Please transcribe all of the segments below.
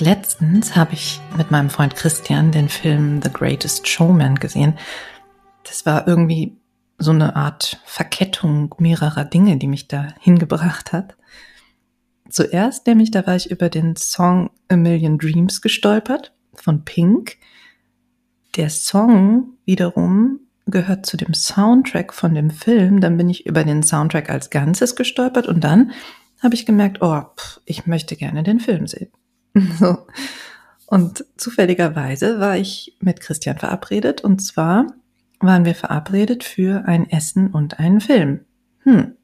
Letztens habe ich mit meinem Freund Christian den Film The Greatest Showman gesehen. Das war irgendwie so eine Art Verkettung mehrerer Dinge, die mich da hingebracht hat. Zuerst nämlich, da war ich über den Song A Million Dreams gestolpert von Pink. Der Song wiederum gehört zu dem Soundtrack von dem Film. Dann bin ich über den Soundtrack als Ganzes gestolpert und dann habe ich gemerkt, oh, pff, ich möchte gerne den Film sehen. So. Und zufälligerweise war ich mit Christian verabredet und zwar waren wir verabredet für ein Essen und einen Film. Hm.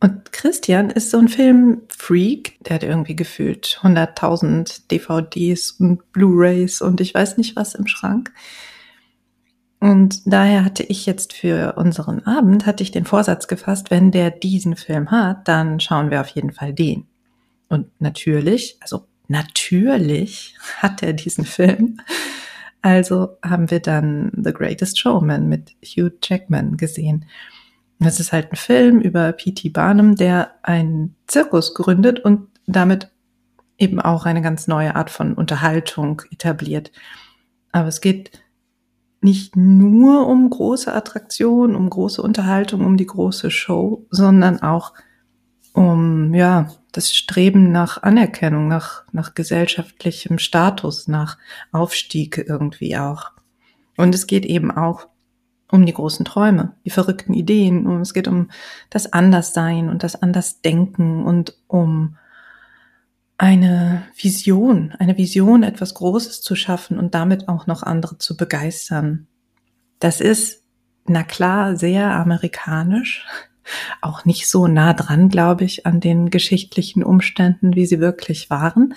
Und Christian ist so ein Filmfreak, der hat irgendwie gefühlt 100.000 DVDs und Blu-rays und ich weiß nicht was im Schrank. Und daher hatte ich jetzt für unseren Abend, hatte ich den Vorsatz gefasst, wenn der diesen Film hat, dann schauen wir auf jeden Fall den. Und natürlich, also natürlich hat er diesen Film. Also haben wir dann The Greatest Showman mit Hugh Jackman gesehen. Das ist halt ein Film über P.T. Barnum, der einen Zirkus gründet und damit eben auch eine ganz neue Art von Unterhaltung etabliert. Aber es geht nicht nur um große Attraktionen, um große Unterhaltung, um die große Show, sondern auch um, ja, das Streben nach Anerkennung, nach, nach gesellschaftlichem Status, nach Aufstieg irgendwie auch. Und es geht eben auch um die großen Träume, die verrückten Ideen, und es geht um das Anderssein und das Andersdenken und um eine Vision, eine Vision, etwas Großes zu schaffen und damit auch noch andere zu begeistern. Das ist, na klar, sehr amerikanisch, auch nicht so nah dran, glaube ich, an den geschichtlichen Umständen, wie sie wirklich waren.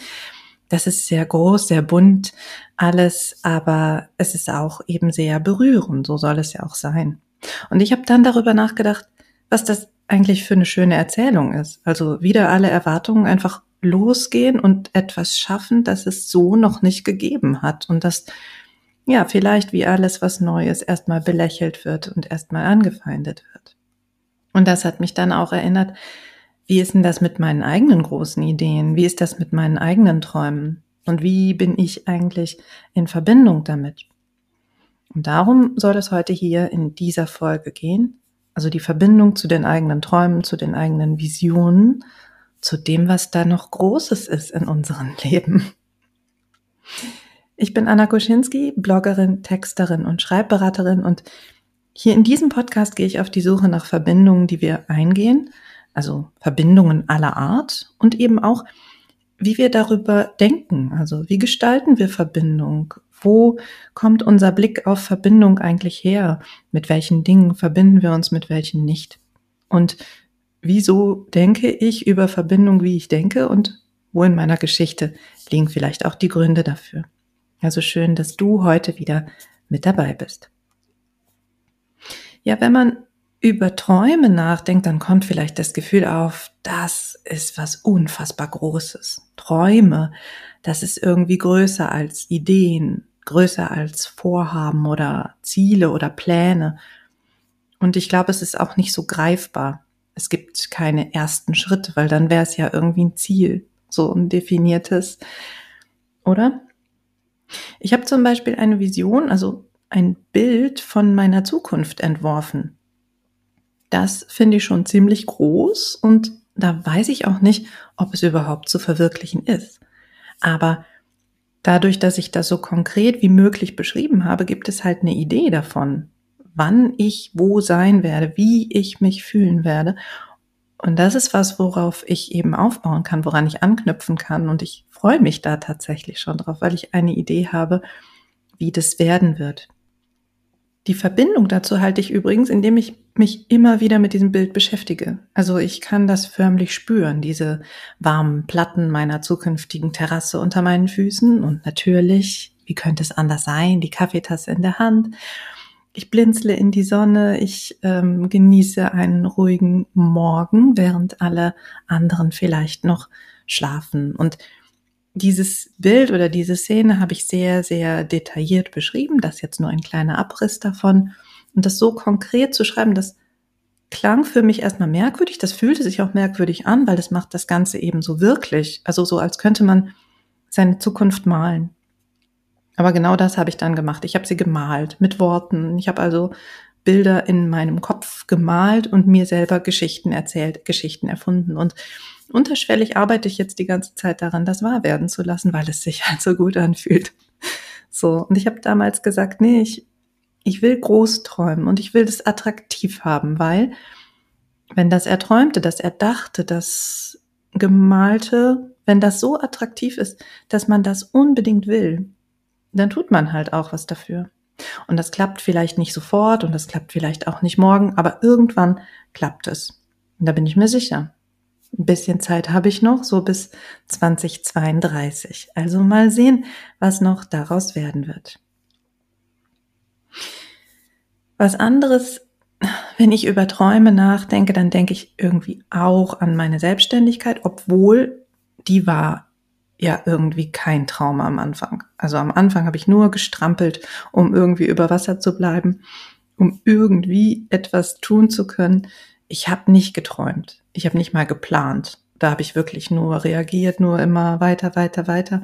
Das ist sehr groß, sehr bunt alles, aber es ist auch eben sehr berührend, so soll es ja auch sein. Und ich habe dann darüber nachgedacht, was das eigentlich für eine schöne Erzählung ist. Also wieder alle Erwartungen einfach losgehen und etwas schaffen, das es so noch nicht gegeben hat und das ja vielleicht wie alles was Neues erstmal belächelt wird und erstmal angefeindet wird. Und das hat mich dann auch erinnert, wie ist denn das mit meinen eigenen großen Ideen? Wie ist das mit meinen eigenen Träumen? Und wie bin ich eigentlich in Verbindung damit? Und darum soll es heute hier in dieser Folge gehen. Also die Verbindung zu den eigenen Träumen, zu den eigenen Visionen, zu dem, was da noch Großes ist in unserem Leben. Ich bin Anna Koschinski, Bloggerin, Texterin und Schreibberaterin und hier in diesem Podcast gehe ich auf die Suche nach Verbindungen, die wir eingehen, also Verbindungen aller Art und eben auch, wie wir darüber denken, also wie gestalten wir Verbindung, wo kommt unser Blick auf Verbindung eigentlich her, mit welchen Dingen verbinden wir uns, mit welchen nicht. Und wieso denke ich über Verbindung, wie ich denke und wo in meiner Geschichte liegen vielleicht auch die Gründe dafür. Also schön, dass du heute wieder mit dabei bist. Ja, wenn man über Träume nachdenkt, dann kommt vielleicht das Gefühl auf, das ist was unfassbar Großes. Träume, das ist irgendwie größer als Ideen, größer als Vorhaben oder Ziele oder Pläne. Und ich glaube, es ist auch nicht so greifbar. Es gibt keine ersten Schritte, weil dann wäre es ja irgendwie ein Ziel, so ein definiertes, oder? Ich habe zum Beispiel eine Vision, also ein Bild von meiner Zukunft entworfen. Das finde ich schon ziemlich groß und da weiß ich auch nicht, ob es überhaupt zu verwirklichen ist. Aber dadurch, dass ich das so konkret wie möglich beschrieben habe, gibt es halt eine Idee davon, wann ich wo sein werde, wie ich mich fühlen werde. Und das ist was, worauf ich eben aufbauen kann, woran ich anknüpfen kann. Und ich freue mich da tatsächlich schon drauf, weil ich eine Idee habe, wie das werden wird. Die Verbindung dazu halte ich übrigens, indem ich mich immer wieder mit diesem Bild beschäftige. Also ich kann das förmlich spüren, diese warmen Platten meiner zukünftigen Terrasse unter meinen Füßen und natürlich, wie könnte es anders sein, die Kaffeetasse in der Hand. Ich blinzle in die Sonne, ich ähm, genieße einen ruhigen Morgen, während alle anderen vielleicht noch schlafen. Und dieses Bild oder diese Szene habe ich sehr, sehr detailliert beschrieben. Das ist jetzt nur ein kleiner Abriss davon. Und das so konkret zu schreiben, das klang für mich erstmal merkwürdig. Das fühlte sich auch merkwürdig an, weil das macht das Ganze eben so wirklich. Also so, als könnte man seine Zukunft malen. Aber genau das habe ich dann gemacht. Ich habe sie gemalt mit Worten. Ich habe also Bilder in meinem Kopf gemalt und mir selber Geschichten erzählt, Geschichten erfunden. Und unterschwellig arbeite ich jetzt die ganze Zeit daran, das wahr werden zu lassen, weil es sich halt so gut anfühlt. So, und ich habe damals gesagt, nee, ich, ich will groß träumen und ich will das attraktiv haben, weil wenn das er träumte, dass er dachte, das Gemalte, wenn das so attraktiv ist, dass man das unbedingt will, dann tut man halt auch was dafür. Und das klappt vielleicht nicht sofort und das klappt vielleicht auch nicht morgen, aber irgendwann klappt es. Und da bin ich mir sicher. Ein bisschen Zeit habe ich noch, so bis 2032. Also mal sehen, was noch daraus werden wird. Was anderes, wenn ich über Träume nachdenke, dann denke ich irgendwie auch an meine Selbstständigkeit, obwohl die war ja irgendwie kein Traum am Anfang. Also am Anfang habe ich nur gestrampelt, um irgendwie über Wasser zu bleiben, um irgendwie etwas tun zu können, ich habe nicht geträumt. Ich habe nicht mal geplant. Da habe ich wirklich nur reagiert, nur immer weiter, weiter, weiter.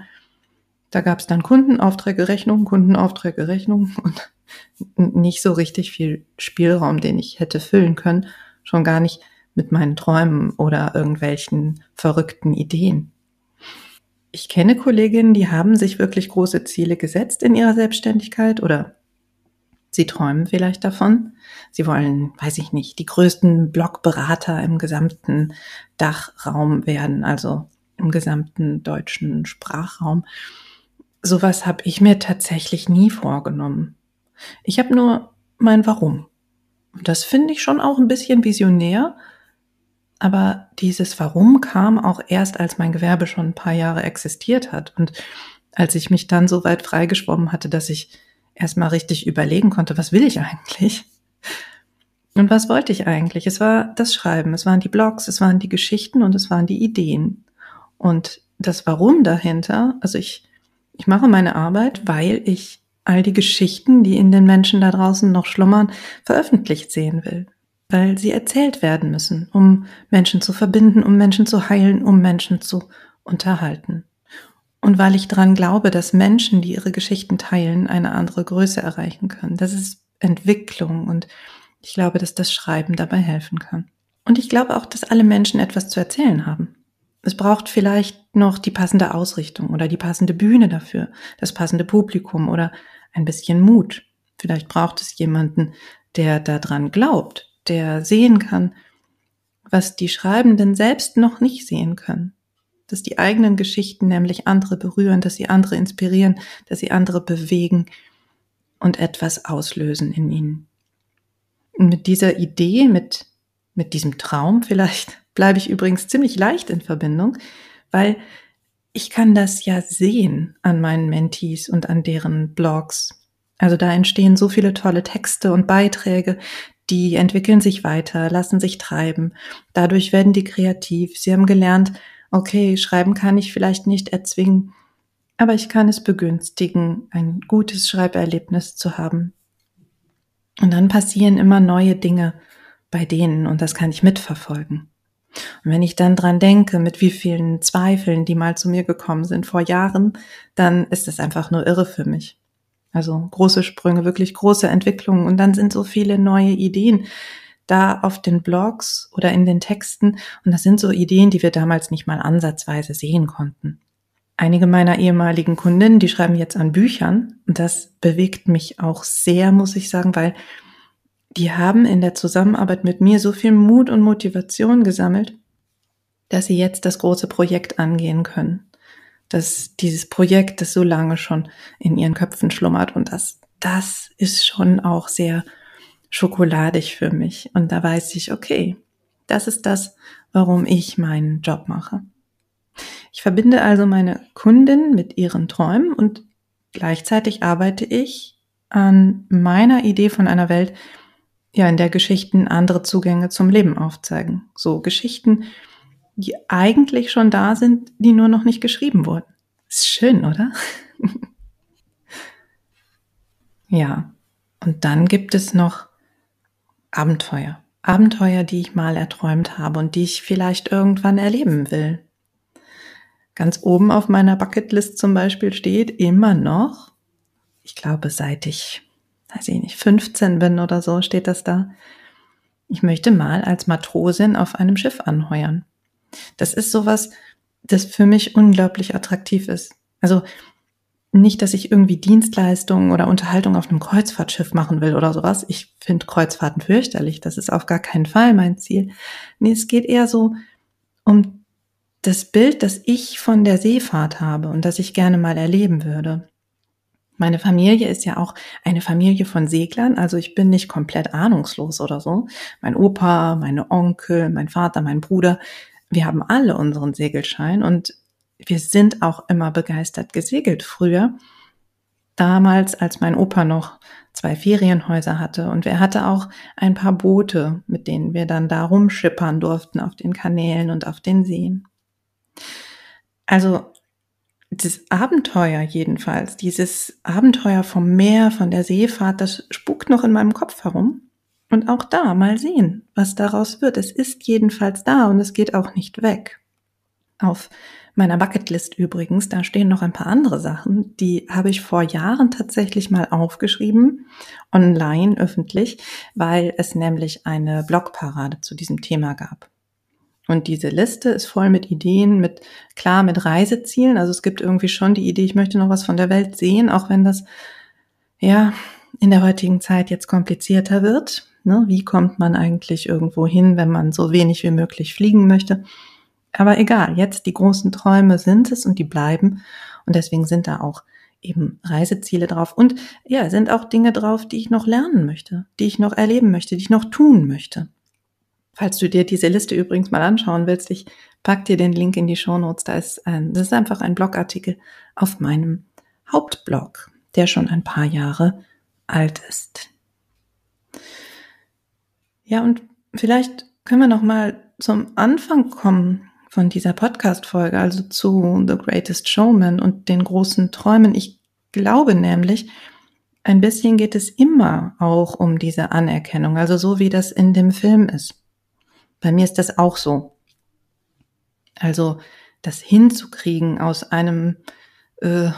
Da gab es dann Kundenaufträge, Rechnungen, Kundenaufträge, Rechnungen und nicht so richtig viel Spielraum, den ich hätte füllen können. Schon gar nicht mit meinen Träumen oder irgendwelchen verrückten Ideen. Ich kenne Kolleginnen, die haben sich wirklich große Ziele gesetzt in ihrer Selbstständigkeit oder Sie träumen vielleicht davon. Sie wollen, weiß ich nicht, die größten Blogberater im gesamten Dachraum werden, also im gesamten deutschen Sprachraum. Sowas habe ich mir tatsächlich nie vorgenommen. Ich habe nur mein Warum. Und das finde ich schon auch ein bisschen visionär. Aber dieses Warum kam auch erst, als mein Gewerbe schon ein paar Jahre existiert hat und als ich mich dann so weit freigeschwommen hatte, dass ich erstmal richtig überlegen konnte, was will ich eigentlich? Und was wollte ich eigentlich? Es war das Schreiben, es waren die Blogs, es waren die Geschichten und es waren die Ideen. Und das Warum dahinter, also ich, ich mache meine Arbeit, weil ich all die Geschichten, die in den Menschen da draußen noch schlummern, veröffentlicht sehen will. Weil sie erzählt werden müssen, um Menschen zu verbinden, um Menschen zu heilen, um Menschen zu unterhalten. Und weil ich daran glaube, dass Menschen, die ihre Geschichten teilen, eine andere Größe erreichen können. Das ist Entwicklung und ich glaube, dass das Schreiben dabei helfen kann. Und ich glaube auch, dass alle Menschen etwas zu erzählen haben. Es braucht vielleicht noch die passende Ausrichtung oder die passende Bühne dafür, das passende Publikum oder ein bisschen Mut. Vielleicht braucht es jemanden, der daran glaubt, der sehen kann, was die Schreibenden selbst noch nicht sehen können dass die eigenen Geschichten nämlich andere berühren, dass sie andere inspirieren, dass sie andere bewegen und etwas auslösen in ihnen. Und mit dieser Idee, mit, mit diesem Traum vielleicht, bleibe ich übrigens ziemlich leicht in Verbindung, weil ich kann das ja sehen an meinen Mentees und an deren Blogs. Also da entstehen so viele tolle Texte und Beiträge, die entwickeln sich weiter, lassen sich treiben. Dadurch werden die kreativ. Sie haben gelernt, okay, schreiben kann ich vielleicht nicht erzwingen, aber ich kann es begünstigen, ein gutes Schreiberlebnis zu haben. Und dann passieren immer neue Dinge bei denen und das kann ich mitverfolgen. Und wenn ich dann dran denke, mit wie vielen Zweifeln, die mal zu mir gekommen sind vor Jahren, dann ist es einfach nur irre für mich. Also große Sprünge, wirklich große Entwicklungen und dann sind so viele neue Ideen, da auf den Blogs oder in den Texten und das sind so Ideen, die wir damals nicht mal ansatzweise sehen konnten. Einige meiner ehemaligen Kundinnen, die schreiben jetzt an Büchern und das bewegt mich auch sehr, muss ich sagen, weil die haben in der Zusammenarbeit mit mir so viel Mut und Motivation gesammelt, dass sie jetzt das große Projekt angehen können. Dass dieses Projekt, das so lange schon in ihren Köpfen schlummert und das das ist schon auch sehr schokoladig für mich. Und da weiß ich, okay, das ist das, warum ich meinen Job mache. Ich verbinde also meine Kundin mit ihren Träumen und gleichzeitig arbeite ich an meiner Idee von einer Welt, ja, in der Geschichten andere Zugänge zum Leben aufzeigen. So Geschichten, die eigentlich schon da sind, die nur noch nicht geschrieben wurden. Ist schön, oder? ja. Und dann gibt es noch Abenteuer. Abenteuer, die ich mal erträumt habe und die ich vielleicht irgendwann erleben will. Ganz oben auf meiner Bucketlist zum Beispiel steht immer noch, ich glaube, seit ich, weiß ich nicht, 15 bin oder so, steht das da. Ich möchte mal als Matrosin auf einem Schiff anheuern. Das ist sowas, das für mich unglaublich attraktiv ist. Also nicht, dass ich irgendwie Dienstleistungen oder Unterhaltung auf einem Kreuzfahrtschiff machen will oder sowas. Ich finde Kreuzfahrten fürchterlich. Das ist auf gar keinen Fall mein Ziel. Nee, es geht eher so um das Bild, das ich von der Seefahrt habe und das ich gerne mal erleben würde. Meine Familie ist ja auch eine Familie von Seglern, also ich bin nicht komplett ahnungslos oder so. Mein Opa, meine Onkel, mein Vater, mein Bruder, wir haben alle unseren Segelschein und wir sind auch immer begeistert gesegelt. Früher, damals, als mein Opa noch zwei Ferienhäuser hatte und er hatte auch ein paar Boote, mit denen wir dann da rumschippern durften auf den Kanälen und auf den Seen. Also das Abenteuer jedenfalls, dieses Abenteuer vom Meer, von der Seefahrt, das spukt noch in meinem Kopf herum. Und auch da mal sehen, was daraus wird. Es ist jedenfalls da und es geht auch nicht weg. Auf meiner Bucketlist übrigens, da stehen noch ein paar andere Sachen, die habe ich vor Jahren tatsächlich mal aufgeschrieben, online, öffentlich, weil es nämlich eine Blogparade zu diesem Thema gab. Und diese Liste ist voll mit Ideen, mit klar mit Reisezielen. Also es gibt irgendwie schon die Idee, ich möchte noch was von der Welt sehen, auch wenn das ja in der heutigen Zeit jetzt komplizierter wird. Ne? Wie kommt man eigentlich irgendwo hin, wenn man so wenig wie möglich fliegen möchte? Aber egal, jetzt die großen Träume sind es und die bleiben. Und deswegen sind da auch eben Reiseziele drauf. Und ja, sind auch Dinge drauf, die ich noch lernen möchte, die ich noch erleben möchte, die ich noch tun möchte. Falls du dir diese Liste übrigens mal anschauen willst, ich pack dir den Link in die Show Notes. Da ist ein, das ist einfach ein Blogartikel auf meinem Hauptblog, der schon ein paar Jahre alt ist. Ja, und vielleicht können wir noch mal zum Anfang kommen von dieser Podcast-Folge, also zu The Greatest Showman und den großen Träumen. Ich glaube nämlich, ein bisschen geht es immer auch um diese Anerkennung, also so wie das in dem Film ist. Bei mir ist das auch so. Also das hinzukriegen aus einem äh,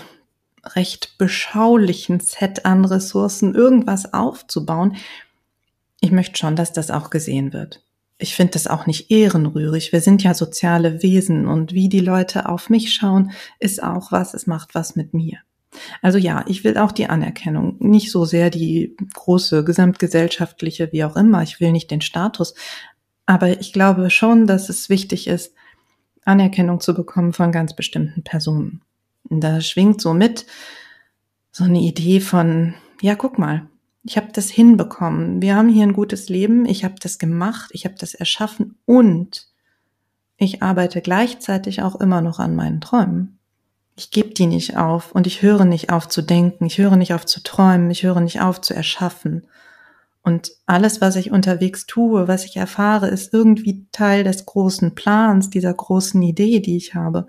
recht beschaulichen Set an Ressourcen irgendwas aufzubauen. Ich möchte schon, dass das auch gesehen wird ich finde das auch nicht ehrenrührig. Wir sind ja soziale Wesen und wie die Leute auf mich schauen, ist auch was, es macht was mit mir. Also ja, ich will auch die Anerkennung, nicht so sehr die große gesamtgesellschaftliche, wie auch immer, ich will nicht den Status, aber ich glaube schon, dass es wichtig ist, Anerkennung zu bekommen von ganz bestimmten Personen. Da schwingt so mit so eine Idee von, ja, guck mal, ich habe das hinbekommen. Wir haben hier ein gutes Leben. Ich habe das gemacht. Ich habe das erschaffen und ich arbeite gleichzeitig auch immer noch an meinen Träumen. Ich gebe die nicht auf und ich höre nicht auf zu denken. Ich höre nicht auf zu träumen. Ich höre nicht auf zu erschaffen. Und alles, was ich unterwegs tue, was ich erfahre, ist irgendwie Teil des großen Plans, dieser großen Idee, die ich habe.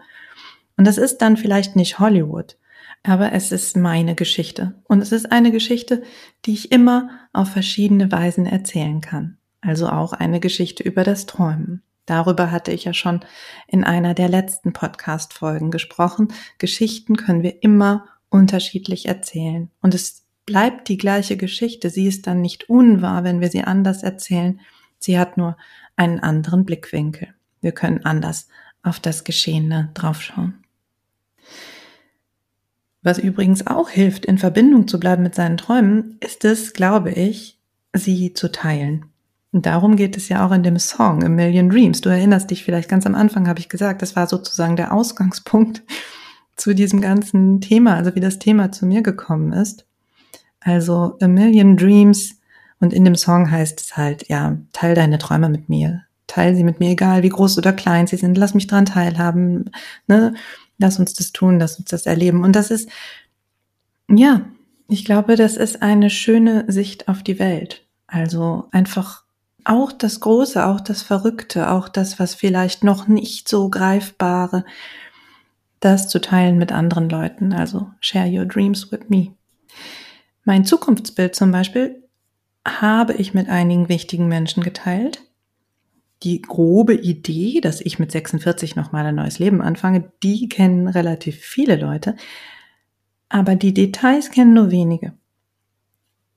Und das ist dann vielleicht nicht Hollywood, aber es ist meine Geschichte. Und es ist eine Geschichte, die ich immer auf verschiedene Weisen erzählen kann. Also auch eine Geschichte über das Träumen. Darüber hatte ich ja schon in einer der letzten Podcast-Folgen gesprochen. Geschichten können wir immer unterschiedlich erzählen. Und es bleibt die gleiche Geschichte. Sie ist dann nicht unwahr, wenn wir sie anders erzählen. Sie hat nur einen anderen Blickwinkel. Wir können anders auf das Geschehene draufschauen. Was übrigens auch hilft, in Verbindung zu bleiben mit seinen Träumen, ist es, glaube ich, sie zu teilen. Und darum geht es ja auch in dem Song A Million Dreams. Du erinnerst dich vielleicht ganz am Anfang, habe ich gesagt, das war sozusagen der Ausgangspunkt zu diesem ganzen Thema, also wie das Thema zu mir gekommen ist. Also A Million Dreams und in dem Song heißt es halt, ja, teil deine Träume mit mir. Teil sie mit mir, egal wie groß oder klein sie sind. Lass mich dran teilhaben. Ne? Lass uns das tun, lass uns das erleben. Und das ist, ja, ich glaube, das ist eine schöne Sicht auf die Welt. Also einfach auch das Große, auch das Verrückte, auch das, was vielleicht noch nicht so greifbare, das zu teilen mit anderen Leuten. Also share your dreams with me. Mein Zukunftsbild zum Beispiel habe ich mit einigen wichtigen Menschen geteilt. Die grobe Idee, dass ich mit 46 nochmal ein neues Leben anfange, die kennen relativ viele Leute. Aber die Details kennen nur wenige.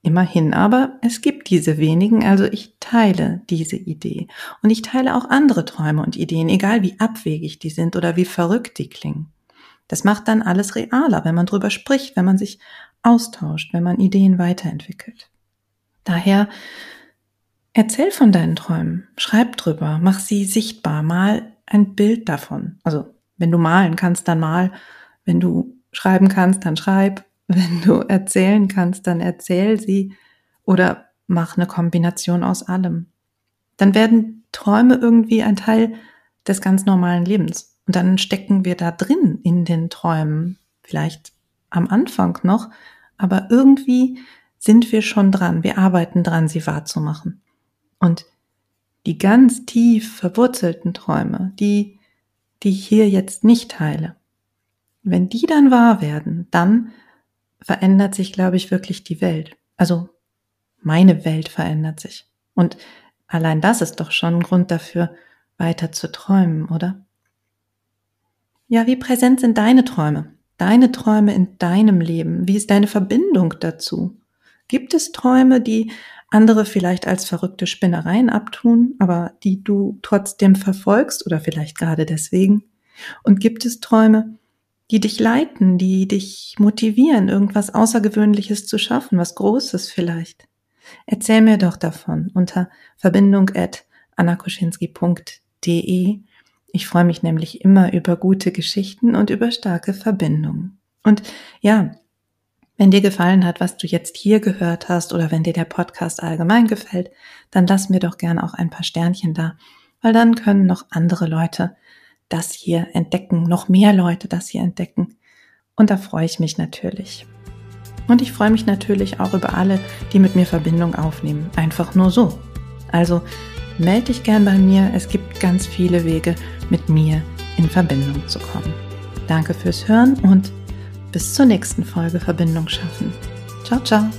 Immerhin aber, es gibt diese wenigen, also ich teile diese Idee. Und ich teile auch andere Träume und Ideen, egal wie abwegig die sind oder wie verrückt die klingen. Das macht dann alles realer, wenn man drüber spricht, wenn man sich austauscht, wenn man Ideen weiterentwickelt. Daher erzähl von deinen Träumen, schreib drüber, mach sie sichtbar, mal ein Bild davon. Also, wenn du malen kannst, dann mal. Wenn du schreiben kannst, dann schreib. Wenn du erzählen kannst, dann erzähl sie oder mach eine Kombination aus allem. Dann werden Träume irgendwie ein Teil des ganz normalen Lebens. Und dann stecken wir da drin in den Träumen, vielleicht am Anfang noch, aber irgendwie sind wir schon dran. Wir arbeiten dran, sie wahrzumachen. Und die ganz tief verwurzelten Träume, die, die ich hier jetzt nicht teile, wenn die dann wahr werden, dann verändert sich, glaube ich, wirklich die Welt. Also meine Welt verändert sich. Und allein das ist doch schon ein Grund dafür, weiter zu träumen, oder? Ja, wie präsent sind deine Träume? Deine Träume in deinem Leben? Wie ist deine Verbindung dazu? Gibt es Träume, die andere vielleicht als verrückte Spinnereien abtun, aber die du trotzdem verfolgst oder vielleicht gerade deswegen? Und gibt es Träume, die dich leiten, die dich motivieren, irgendwas Außergewöhnliches zu schaffen, was Großes vielleicht. Erzähl mir doch davon unter verbindung at annakoschinski.de. Ich freue mich nämlich immer über gute Geschichten und über starke Verbindungen. Und ja, wenn dir gefallen hat, was du jetzt hier gehört hast oder wenn dir der Podcast allgemein gefällt, dann lass mir doch gern auch ein paar Sternchen da, weil dann können noch andere Leute das hier entdecken, noch mehr Leute das hier entdecken. Und da freue ich mich natürlich. Und ich freue mich natürlich auch über alle, die mit mir Verbindung aufnehmen. Einfach nur so. Also melde dich gern bei mir. Es gibt ganz viele Wege, mit mir in Verbindung zu kommen. Danke fürs Hören und bis zur nächsten Folge Verbindung schaffen. Ciao, ciao.